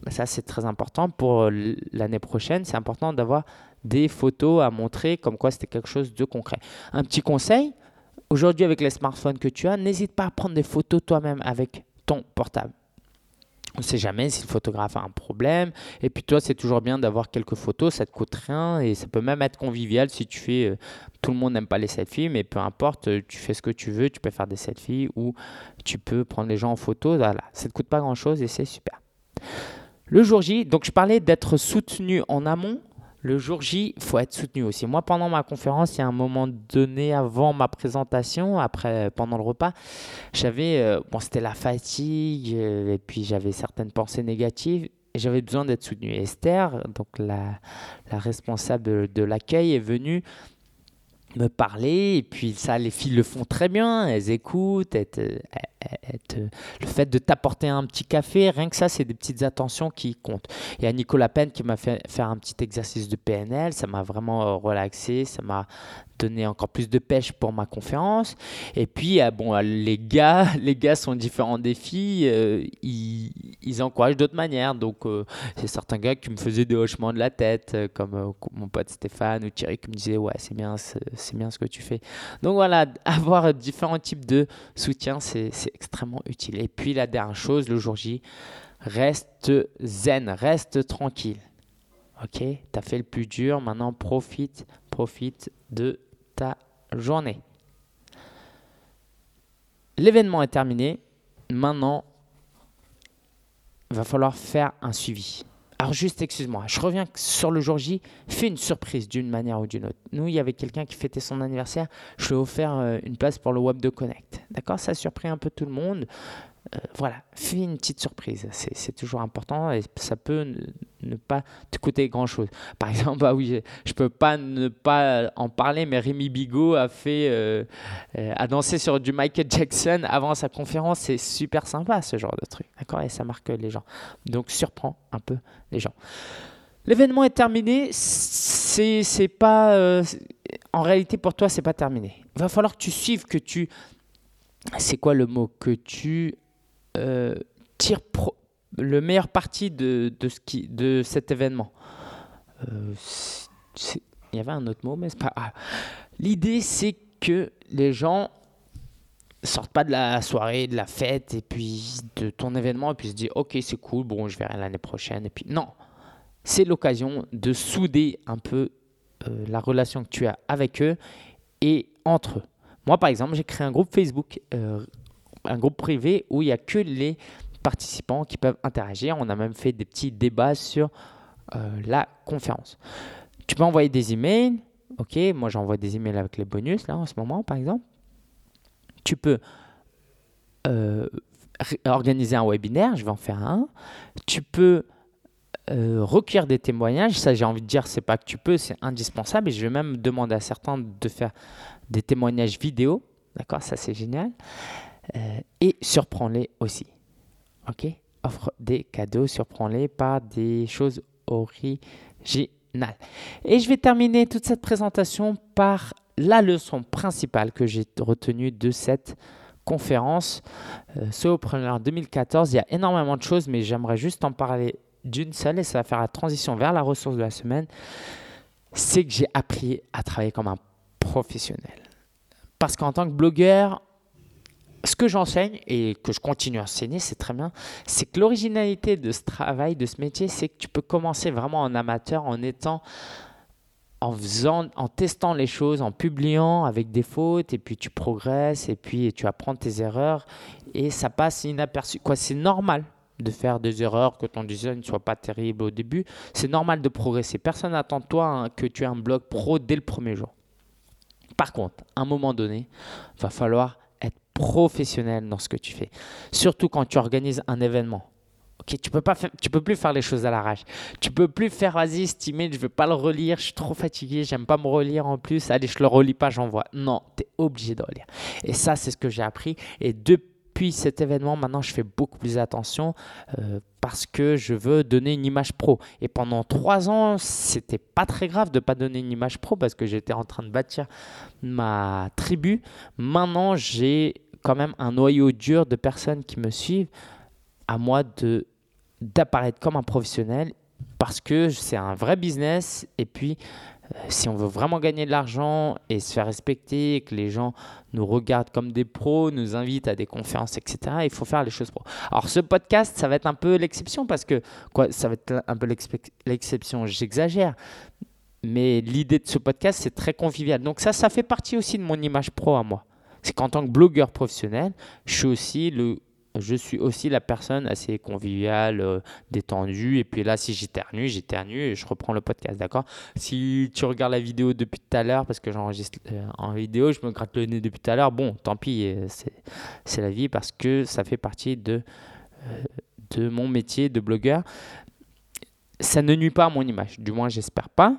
ça c'est très important pour euh, l'année prochaine. C'est important d'avoir des photos à montrer comme quoi c'était quelque chose de concret. Un petit conseil, aujourd'hui avec les smartphones que tu as, n'hésite pas à prendre des photos toi-même avec ton portable. On ne sait jamais si le photographe a un problème. Et puis toi, c'est toujours bien d'avoir quelques photos, ça te coûte rien et ça peut même être convivial si tu fais... Euh, tout le monde n'aime pas les selfies, mais peu importe, euh, tu fais ce que tu veux, tu peux faire des selfies ou tu peux prendre les gens en photo. Voilà, ça ne te coûte pas grand-chose et c'est super. Le jour J, donc je parlais d'être soutenu en amont. Le jour J, il faut être soutenu aussi. Moi, pendant ma conférence, il y a un moment donné avant ma présentation, après, pendant le repas, j'avais, euh, bon, c'était la fatigue, euh, et puis j'avais certaines pensées négatives, et j'avais besoin d'être soutenu. Esther, donc la, responsable de l'accueil, est venue me parler et puis ça les filles le font très bien elles écoutent elles, le fait de t'apporter un petit café rien que ça c'est des petites attentions qui comptent il y a Nicolas Penn qui m'a fait faire un petit exercice de PNL ça m'a vraiment euh, relaxé ça m'a donner encore plus de pêche pour ma conférence. Et puis, euh, bon, euh, les gars, les gars sont différents des filles. Euh, ils, ils, encouragent d'autres manières. Donc, c'est certains gars qui me faisaient des hochements de la tête, comme mon pote Stéphane ou Thierry qui me disaient Ouais, c'est bien, c'est bien ce que tu fais. Donc, voilà, avoir différents types de soutien, c'est extrêmement utile. Et puis, la dernière chose, le jour J, reste zen, reste tranquille. Ok, tu as fait le plus dur, maintenant profite, profite de journée. L'événement est terminé. Maintenant, il va falloir faire un suivi. Alors juste, excuse-moi, je reviens sur le jour J. Fais une surprise d'une manière ou d'une autre. Nous, il y avait quelqu'un qui fêtait son anniversaire. Je lui ai offert euh, une place pour le Web de Connect. D'accord? Ça a surpris un peu tout le monde. Euh, voilà, fais une petite surprise. C'est toujours important et ça peut ne, pas te coûter grand-chose. Par exemple, bah oui, je peux pas ne pas en parler, mais Rémi Bigot a fait, euh, euh, a dansé sur du Michael Jackson avant sa conférence. C'est super sympa ce genre de truc, d'accord? Et ça marque les gens. Donc surprend un peu les gens. L'événement est terminé. C'est pas, en réalité pour toi, c'est pas terminé. Il va falloir que tu suives, que tu c'est quoi le mot? Que tu euh, tire le meilleur parti de, de, ce qui, de cet événement. Euh, il y avait un autre mot, mais c'est pas L'idée, c'est que les gens sortent pas de la soirée, de la fête, et puis de ton événement, et puis se disent, ok, c'est cool, bon, je verrai l'année prochaine. Et puis, non, c'est l'occasion de souder un peu euh, la relation que tu as avec eux et entre eux. Moi, par exemple, j'ai créé un groupe Facebook un groupe privé où il n'y a que les participants qui peuvent interagir. On a même fait des petits débats sur euh, la conférence. Tu peux envoyer des emails. Ok, moi j'envoie des emails avec les bonus là en ce moment par exemple. Tu peux euh, organiser un webinaire, je vais en faire un. Tu peux euh, recueillir des témoignages. Ça, j'ai envie de dire, c'est pas que tu peux, c'est indispensable. Et je vais même demander à certains de faire des témoignages vidéo. D'accord? Ça, c'est génial. Et surprends-les aussi. Ok Offre des cadeaux, surprends-les par des choses originales. Et je vais terminer toute cette présentation par la leçon principale que j'ai retenue de cette conférence euh, Solopreneur 2014. Il y a énormément de choses, mais j'aimerais juste en parler d'une seule et ça va faire la transition vers la ressource de la semaine. C'est que j'ai appris à travailler comme un professionnel. Parce qu'en tant que blogueur, ce que j'enseigne et que je continue à enseigner, c'est très bien, c'est que l'originalité de ce travail, de ce métier, c'est que tu peux commencer vraiment en amateur en étant en faisant, en testant les choses, en publiant avec des fautes, et puis tu progresses, et puis tu apprends tes erreurs, et ça passe inaperçu. Quoi, c'est normal de faire des erreurs, que ton design ne soit pas terrible au début. C'est normal de progresser. Personne n'attend toi hein, que tu aies un blog pro dès le premier jour. Par contre, à un moment donné, va falloir professionnel dans ce que tu fais. Surtout quand tu organises un événement. Tu peux peux plus faire les choses à l'arrache. Tu peux plus faire vas-y, cet email, je vais pas le relire, je suis trop fatigué, j'aime pas me relire en plus. Allez, je le relis pas, j'envoie. Non, tu es obligé de relire. Et ça, c'est ce que j'ai appris. Et depuis cet événement, maintenant, je fais beaucoup plus attention euh, parce que je veux donner une image pro. Et pendant trois ans, c'était pas très grave de pas donner une image pro parce que j'étais en train de bâtir ma tribu. Maintenant, j'ai quand même un noyau dur de personnes qui me suivent, à moi de d'apparaître comme un professionnel parce que c'est un vrai business et puis si on veut vraiment gagner de l'argent et se faire respecter, que les gens nous regardent comme des pros, nous invitent à des conférences, etc., il faut faire les choses pro. Alors ce podcast, ça va être un peu l'exception parce que quoi, ça va être un peu l'exception, j'exagère. Mais l'idée de ce podcast, c'est très convivial. Donc ça, ça fait partie aussi de mon image pro à moi c'est qu'en tant que blogueur professionnel, je suis aussi le je suis aussi la personne assez conviviale, euh, détendue. Et puis là, si j'éternue, j'éternue et je reprends le podcast, d'accord? Si tu regardes la vidéo depuis tout à l'heure, parce que j'enregistre euh, en vidéo, je me gratte le nez depuis tout à l'heure, bon, tant pis, euh, c'est la vie parce que ça fait partie de, de mon métier de blogueur. Ça ne nuit pas à mon image, du moins, j'espère pas.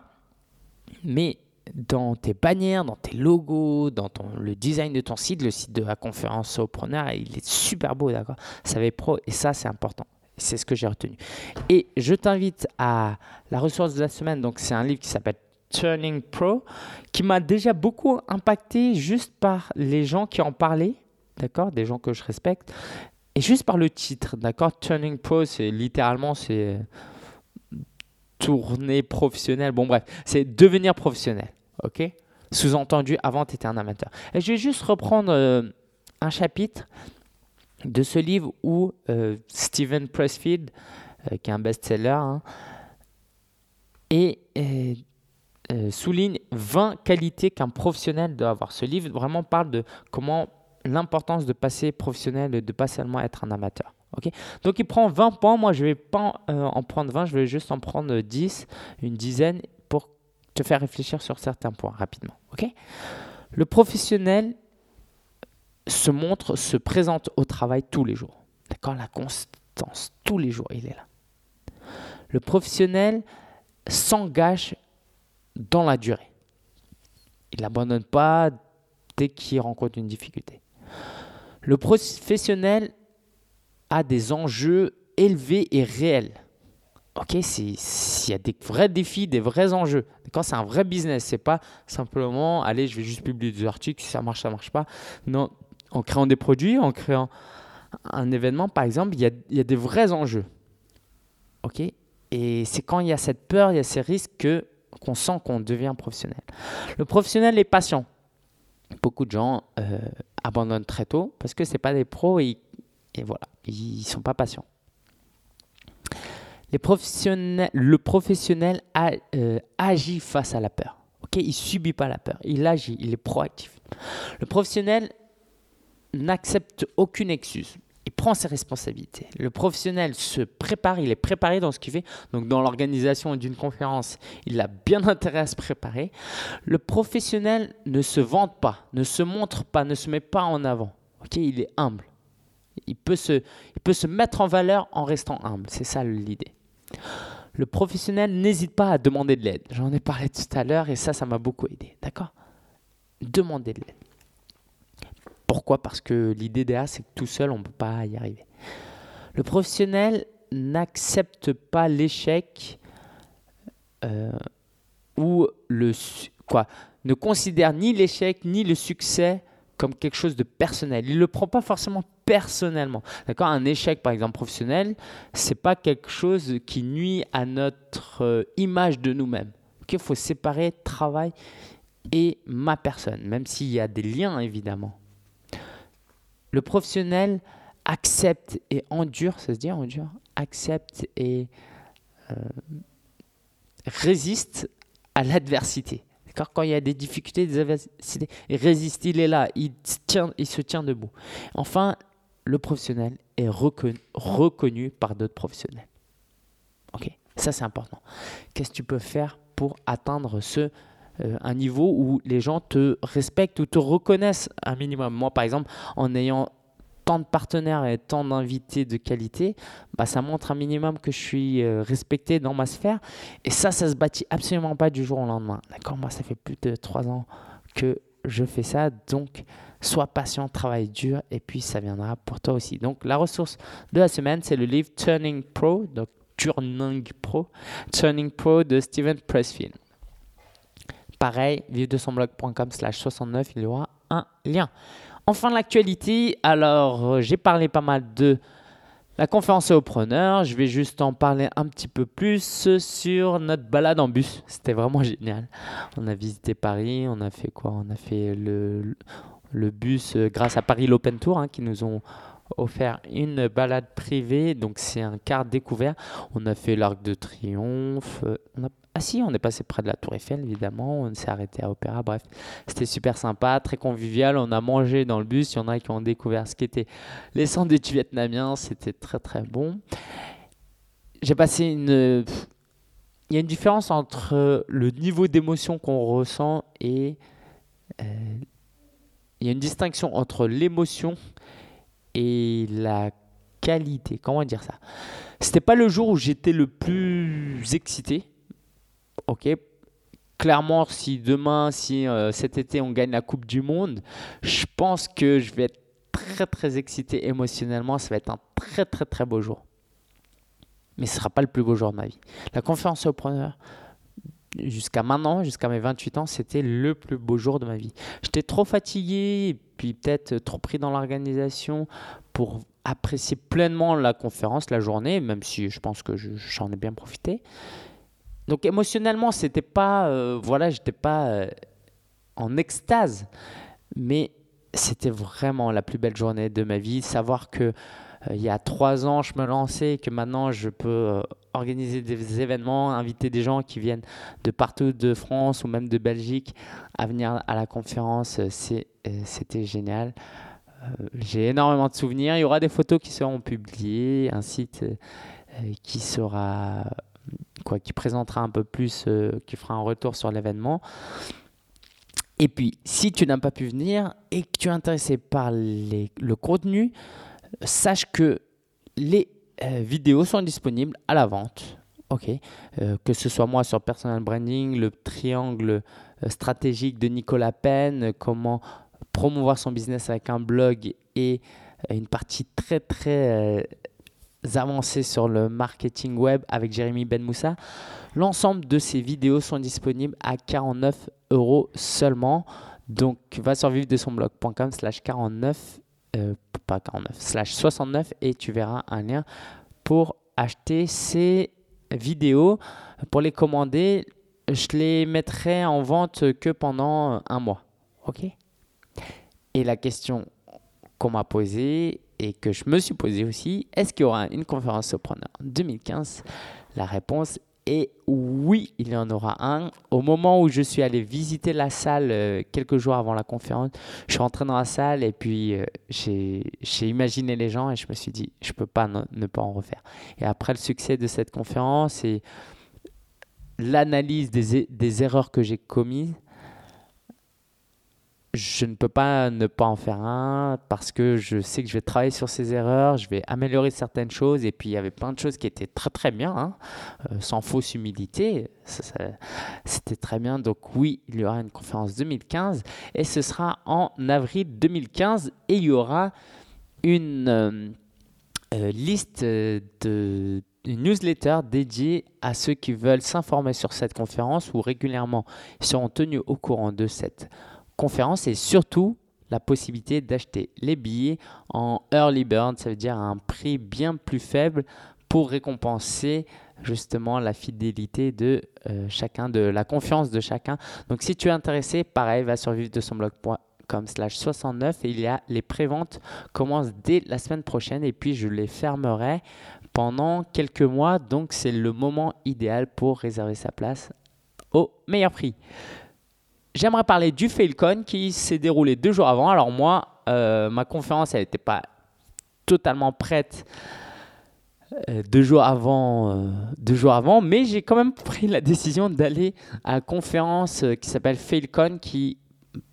Mais dans tes bannières, dans tes logos, dans le design de ton site, le site de la conférence Solopreneur, il est super beau, d'accord? Ça va être pro et ça, c'est important. C'est ce que j'ai retenu. Et je t'invite à la ressource de la semaine. Donc, c'est un livre qui s'appelle Turning Pro, qui m'a déjà beaucoup impacté juste par les gens qui en parlaient, d'accord? Des gens que je respecte. Et juste par le titre, d'accord? Turning Pro, c'est littéralement, c'est tourner professionnel. Bon, bref, c'est devenir professionnel. OK? Sous-entendu, avant, tu étais un amateur. Et je vais juste reprendre euh, un chapitre de ce livre où euh, Steven Pressfield, euh, qui est un best-seller, hein, et, souligne 20 qualités qu'un professionnel doit avoir. Ce livre vraiment parle de comment l'importance de passer professionnel et de pas seulement être un amateur. Donc il prend 20 points, moi je ne vais pas euh, en prendre 20, je vais juste en prendre 10, une dizaine te faire réfléchir sur certains points rapidement. Le professionnel se montre, se présente au travail tous les jours. D'accord? La constance, tous les jours, il est là. Le professionnel s'engage dans la durée. Il n'abandonne pas dès qu'il rencontre une difficulté. Le professionnel a des enjeux élevés et réels. Ok, il y a des vrais défis, des vrais enjeux. Quand c'est un vrai business, c'est pas simplement, allez, je vais juste publier des articles, si ça marche, ça marche pas. Non, en créant des produits, en créant un événement, par exemple, il y a, des vrais enjeux. Ok, et c'est quand il y a cette peur, il y a ces risques que qu'on sent qu'on devient professionnel. Le professionnel est patient. Beaucoup de gens euh, abandonnent très tôt parce que c'est pas des pros et et voilà, ils sont pas patients. Le professionnel euh, agit face à la peur. Ok, il subit pas la peur, il agit, il est proactif. Le professionnel n'accepte aucune excuse. Il prend ses responsabilités. Le professionnel se prépare, il est préparé dans ce qu'il fait. Donc dans l'organisation d'une conférence, il a bien intérêt à se préparer. Le professionnel ne se vante pas, ne se montre pas, ne se met pas en avant. Il est humble. Il peut se mettre en valeur en restant humble. C'est ça l'idée. Le professionnel n'hésite pas à demander de l'aide. J'en ai parlé tout à l'heure et ça, ça m'a beaucoup aidé. D'accord? Demander de l'aide. Pourquoi? Parce que l'idée derrière, c'est que tout seul, on ne peut pas y arriver. Le professionnel n'accepte pas l'échec euh, ou le quoi? Ne considère ni l'échec ni le succès comme quelque chose de personnel. Il ne le prend pas forcément personnellement. D'accord Un échec, par exemple, professionnel, c'est pas quelque chose qui nuit à notre euh, image de nous-mêmes. Il faut séparer travail et ma personne, même s'il y a des liens, évidemment. Le professionnel accepte et endure, ça se dit endure Accepte et euh, résiste à l'adversité. Quand il y a des difficultés, des adversités, il résiste, il est là, il, tient, il se tient debout. Enfin, le professionnel est reconnu, par d'autres professionnels. Ok, ça c'est important. Qu'est-ce que tu peux faire pour atteindre ce euh, un niveau où les gens te respectent ou te reconnaissent un minimum? Moi, par exemple, en ayant tant de partenaires et tant d'invités de qualité, bah, ça montre un minimum que je suis euh, respecté dans ma sphère. Et ça, ça se bâtit absolument pas du jour au lendemain. D'accord? Moi, ça fait plus de trois ans que je fais ça. Donc, sois patient, travaille dur et puis ça viendra pour toi aussi. Donc, la ressource de la semaine, c'est le livre Turning Pro. Donc, Turning Pro. Turning Pro de Steven Pressfield. Pareil, vive de son blog.com slash 69, il y aura un lien. Enfin, l'actualité, alors euh, j'ai parlé pas mal de la conférence aux preneurs. Je vais juste en parler un petit peu plus sur notre balade en bus. C'était vraiment génial. On a visité Paris, on a fait quoi? On a fait le, bus euh, grâce à Paris l'Open Tour hein, qui nous ont offert une balade privée. Donc c'est un quart découvert. On a fait l'Arc de Triomphe. Euh, on ah si, on est passé près de la Tour Eiffel, évidemment. On s'est arrêté à Opéra. Bref, c'était super sympa, très convivial. On a mangé dans le bus. Il y en a qui ont découvert ce qu'étaient les sandwichs vietnamiens. C'était très très bon. J'ai passé une... Il y a une différence entre le niveau d'émotion qu'on ressent et... Euh, il y a une distinction entre l'émotion et la qualité. Comment dire ça? C'était pas le jour où j'étais le plus excité ok, clairement, si demain, si euh, cet été on gagne la Coupe du Monde, je pense que je vais être très très excité émotionnellement. Ça va être un très très très beau jour. Mais ce ne sera pas le plus beau jour de ma vie. La conférence au preneur, jusqu'à maintenant, jusqu'à mes 28 ans, c'était le plus beau jour de ma vie. J'étais trop fatigué, puis peut-être trop pris dans l'organisation pour apprécier pleinement la conférence, la journée, même si je pense que j'en ai bien profité. Donc émotionnellement, c'était pas, euh, voilà, j'étais pas euh, en extase, mais c'était vraiment la plus belle journée de ma vie. Savoir que euh, y a trois ans, je me lançais que maintenant je peux organiser des événements, inviter des gens qui viennent de partout de France ou même de Belgique à venir à la conférence, c'était génial. J'ai énormément de souvenirs. Il y aura des photos qui seront publiées, un site qui sera quoi, qui présentera un peu plus, euh, qui fera un retour sur l'événement. Et puis, si tu n'as pas pu venir et que tu es intéressé par les, le contenu, sache que les euh, vidéos sont disponibles à la vente. Euh, que ce soit moi sur personal branding, le triangle stratégique de Nicolas Penn, comment promouvoir son business avec un blog et une partie très très avancées sur le marketing web avec Jérémy Ben Moussa. L'ensemble de ces vidéos sont disponibles à 49 euros seulement. Donc va sur vivre de son blog.com slash 49, euh, pas 49, slash 69 et tu verras un lien pour acheter ces vidéos. Pour les commander, je les mettrai en vente que pendant un mois. Ok? Et la question qu'on m'a posée et que je me suis posé aussi, est-ce qu'il y aura une conférence Sopreneur 2015 La réponse Et oui, il y en aura un. Au moment où je suis allé visiter la salle euh, quelques jours avant la conférence, je suis rentré dans la salle et puis euh, j'ai imaginé les gens et je me suis dit, je ne peux pas ne, pas en refaire. Et après le succès de cette conférence et l'analyse des erreurs que j'ai commises, je ne peux pas ne pas en faire un parce que je sais que je vais travailler sur ces erreurs, je vais améliorer certaines choses et puis il y avait plein de choses qui étaient très très bien, hein, euh, sans fausse humilité, c'était très bien. Donc oui, il y aura une conférence 2015 et ce sera en avril 2015 et il y aura une euh, euh, liste de une newsletter dédiée à ceux qui veulent s'informer sur cette conférence où régulièrement seront tenus au courant de cette conférence et surtout la possibilité d'acheter les billets en early bird, ça veut dire à un prix bien plus faible pour récompenser justement la fidélité de euh, chacun, de la confiance de chacun. Donc si tu es intéressé, pareil, va sur vivre de son blog.com slash 69 et il y a les préventes commencent dès la semaine prochaine et puis je les fermerai pendant quelques mois donc c'est le moment idéal pour réserver sa place au meilleur prix. J'aimerais parler du Failcon qui s'est déroulé deux jours avant. Alors moi, euh, ma conférence, elle n'était pas totalement prête euh, deux, jours avant, euh, deux jours avant, mais j'ai quand même pris la décision d'aller à la conférence qui s'appelle Failcon qui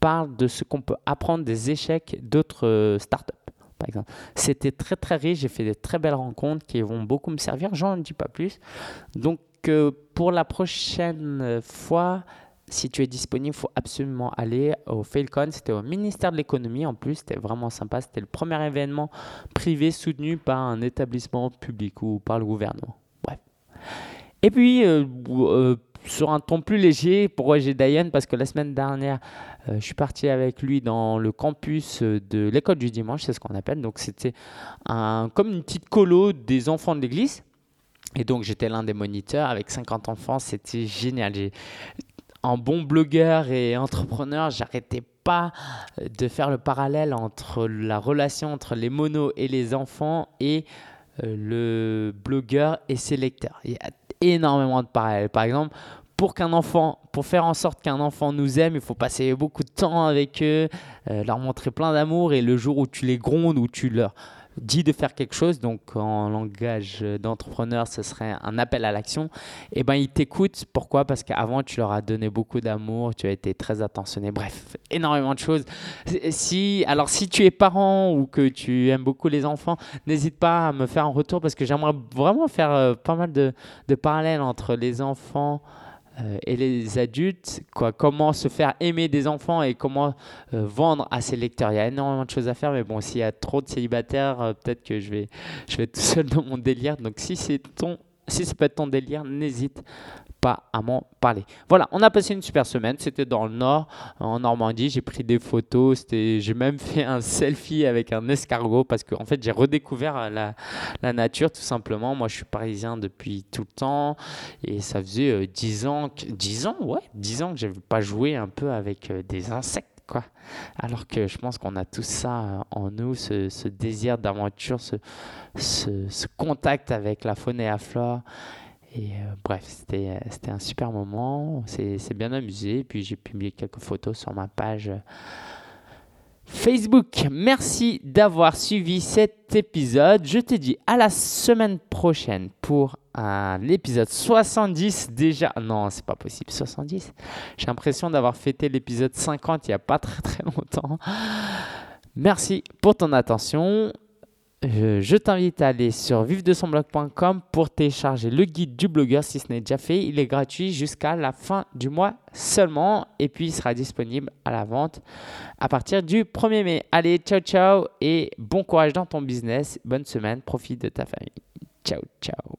parle de ce qu'on peut apprendre des échecs d'autres startups. Par exemple. C'était très très riche, j'ai fait de très belles rencontres qui vont beaucoup me servir, j'en dis pas plus. Donc pour la prochaine fois, si tu es disponible, il faut absolument aller au Failcon. C'était au ministère de l'économie en plus, c'était vraiment sympa. C'était le premier événement privé soutenu par un établissement public ou par le gouvernement. Bref. Et puis, euh, euh, sur un ton plus léger, pour Roger Dayan, parce que la semaine dernière, euh, je suis parti avec lui dans le campus de l'école du dimanche, c'est ce qu'on appelle. Donc, c'était un, comme une petite colo des enfants de l'église. Et donc, j'étais l'un des moniteurs avec 50 enfants. C'était génial en bon blogueur et entrepreneur, j'arrêtais pas de faire le parallèle entre la relation entre les monos et les enfants et euh, le blogueur et ses lecteurs. Il y a énormément de parallèles. Par exemple, pour faire en sorte qu'un enfant nous aime, il faut passer beaucoup de temps avec eux, euh, leur montrer plein d'amour et le jour où tu les grondes, où tu leur dit de faire quelque chose, donc en langage d'entrepreneur, ce serait un appel à l'action, et eh ben ils t'écoutent. Pourquoi? Parce qu'avant, tu leur as donné beaucoup d'amour, tu as été très attentionné. Bref, énormément de choses. Si, alors, si tu es parent ou que tu aimes beaucoup les enfants, n'hésite pas à me faire un retour parce que j'aimerais vraiment faire euh, pas mal de, de parallèles entre les enfants euh, et les adultes, quoi, comment se faire aimer des enfants et comment euh, vendre à ses lecteurs. Il y a énormément de choses à faire, mais bon, s'il y a trop de célibataires, euh, peut-être que je vais, je vais être tout seul dans mon délire. Donc si c'est ton, si peut être ton délire, n'hésite pas à m'en parler. Voilà, on a passé une super semaine. C'était dans le nord, en Normandie. J'ai pris des photos. J'ai même fait un selfie avec un escargot parce qu'en en fait, j'ai redécouvert la, nature tout simplement. Moi, je suis parisien depuis tout le temps et ça faisait 10 euh, ans, 10 ans, ouais, 10 ans que j'avais pas joué un peu avec euh, des insectes. Quoi. Alors que je pense qu'on a tout ça euh, en nous, ce, désir d'aventure, ce, contact avec la faune et la flore. Euh, bref, c'était, euh, c'était un super moment. C'est, bien amusé. Puis j'ai publié quelques photos sur ma page euh, Facebook. Merci d'avoir suivi cet épisode. Je te dis à la semaine prochaine pour l'épisode 70 déjà. Non, c'est pas possible. 70 J'ai l'impression d'avoir fêté l'épisode 50 il n'y a pas très très longtemps. Merci pour ton attention je t'invite à aller sur vive-de-son-blog.com pour télécharger le guide du blogueur si ce n'est déjà fait. Il est gratuit jusqu'à la fin du mois seulement et puis il sera disponible à la vente à partir du 1er mai. Allez, ciao ciao et bon courage dans ton business. Bonne semaine, profite de ta famille. Ciao ciao.